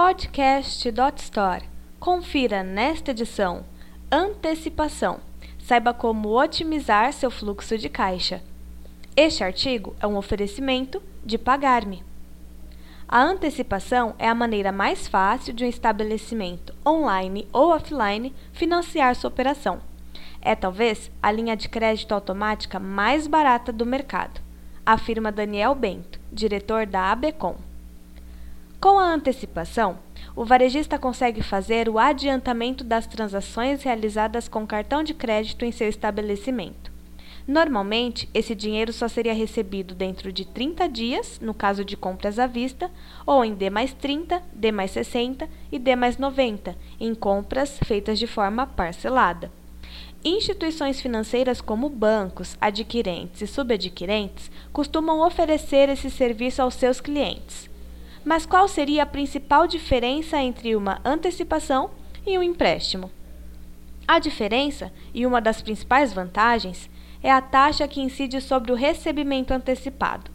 Podcast.store. Confira nesta edição Antecipação. Saiba como otimizar seu fluxo de caixa. Este artigo é um oferecimento de Pagar-me. A antecipação é a maneira mais fácil de um estabelecimento online ou offline financiar sua operação. É talvez a linha de crédito automática mais barata do mercado, afirma Daniel Bento, diretor da ABECOM. Com a antecipação, o varejista consegue fazer o adiantamento das transações realizadas com cartão de crédito em seu estabelecimento. Normalmente, esse dinheiro só seria recebido dentro de 30 dias, no caso de compras à vista, ou em D mais 30, D mais 60 e D mais 90, em compras feitas de forma parcelada. Instituições financeiras como bancos, adquirentes e subadquirentes costumam oferecer esse serviço aos seus clientes. Mas qual seria a principal diferença entre uma antecipação e um empréstimo? A diferença, e uma das principais vantagens, é a taxa que incide sobre o recebimento antecipado.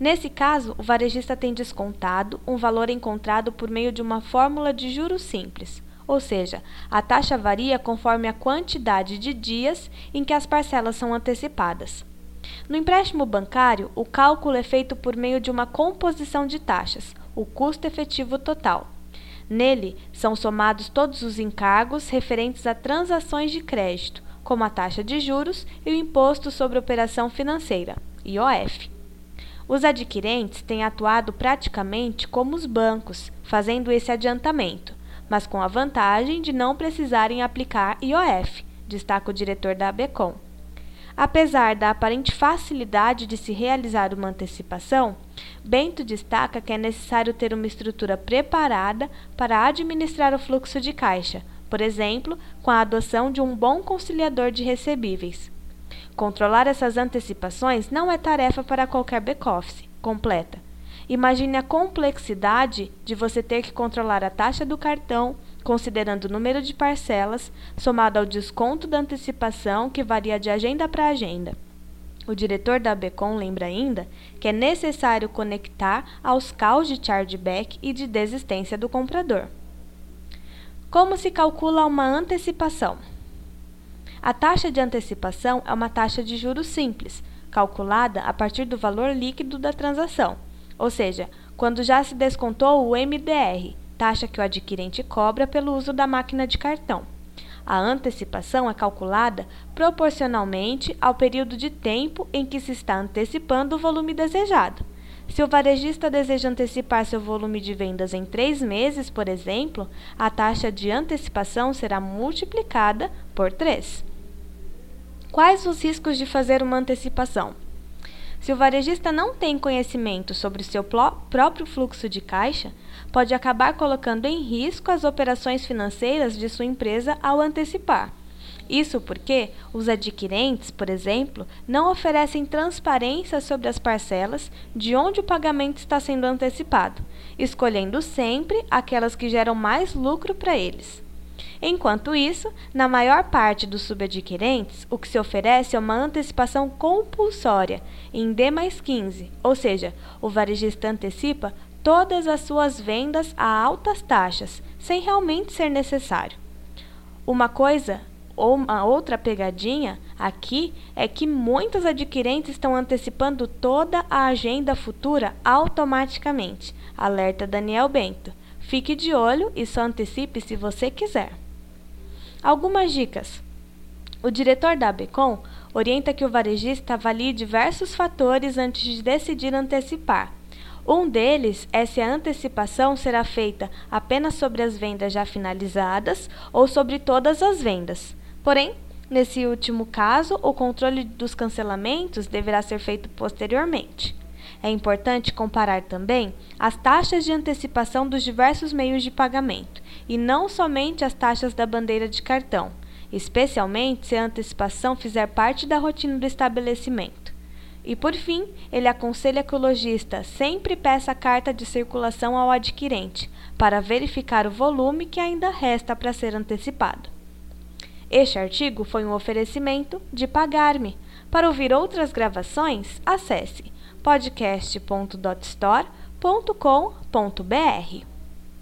Nesse caso, o varejista tem descontado um valor encontrado por meio de uma fórmula de juros simples, ou seja, a taxa varia conforme a quantidade de dias em que as parcelas são antecipadas. No empréstimo bancário, o cálculo é feito por meio de uma composição de taxas, o custo efetivo total. Nele, são somados todos os encargos referentes a transações de crédito, como a taxa de juros e o Imposto sobre Operação Financeira, IOF. Os adquirentes têm atuado praticamente como os bancos, fazendo esse adiantamento, mas com a vantagem de não precisarem aplicar IOF, destaca o diretor da ABECOM. Apesar da aparente facilidade de se realizar uma antecipação, Bento destaca que é necessário ter uma estrutura preparada para administrar o fluxo de caixa, por exemplo, com a adoção de um bom conciliador de recebíveis. Controlar essas antecipações não é tarefa para qualquer back-office completa. Imagine a complexidade de você ter que controlar a taxa do cartão, considerando o número de parcelas, somado ao desconto da antecipação, que varia de agenda para agenda. O diretor da Becom lembra ainda que é necessário conectar aos caos de chargeback e de desistência do comprador. Como se calcula uma antecipação? A taxa de antecipação é uma taxa de juros simples, calculada a partir do valor líquido da transação, ou seja, quando já se descontou o MDR, taxa que o adquirente cobra pelo uso da máquina de cartão. A antecipação é calculada proporcionalmente ao período de tempo em que se está antecipando o volume desejado. Se o varejista deseja antecipar seu volume de vendas em três meses, por exemplo, a taxa de antecipação será multiplicada por 3. Quais os riscos de fazer uma antecipação? Se o varejista não tem conhecimento sobre seu próprio fluxo de caixa, pode acabar colocando em risco as operações financeiras de sua empresa ao antecipar. Isso porque os adquirentes, por exemplo, não oferecem transparência sobre as parcelas de onde o pagamento está sendo antecipado, escolhendo sempre aquelas que geram mais lucro para eles. Enquanto isso, na maior parte dos subadquirentes, o que se oferece é uma antecipação compulsória em D mais 15, ou seja, o varejista antecipa todas as suas vendas a altas taxas, sem realmente ser necessário. Uma coisa ou uma outra pegadinha aqui é que muitos adquirentes estão antecipando toda a agenda futura automaticamente. Alerta Daniel Bento. Fique de olho e só antecipe se você quiser. Algumas dicas. O diretor da ABECOM orienta que o varejista avalie diversos fatores antes de decidir antecipar. Um deles é se a antecipação será feita apenas sobre as vendas já finalizadas ou sobre todas as vendas. Porém, nesse último caso, o controle dos cancelamentos deverá ser feito posteriormente. É importante comparar também as taxas de antecipação dos diversos meios de pagamento e não somente as taxas da bandeira de cartão, especialmente se a antecipação fizer parte da rotina do estabelecimento. E por fim, ele aconselha que o lojista sempre peça a carta de circulação ao adquirente para verificar o volume que ainda resta para ser antecipado. Este artigo foi um oferecimento de Pagar-me. Para ouvir outras gravações, acesse podcast.dotstore.com.br.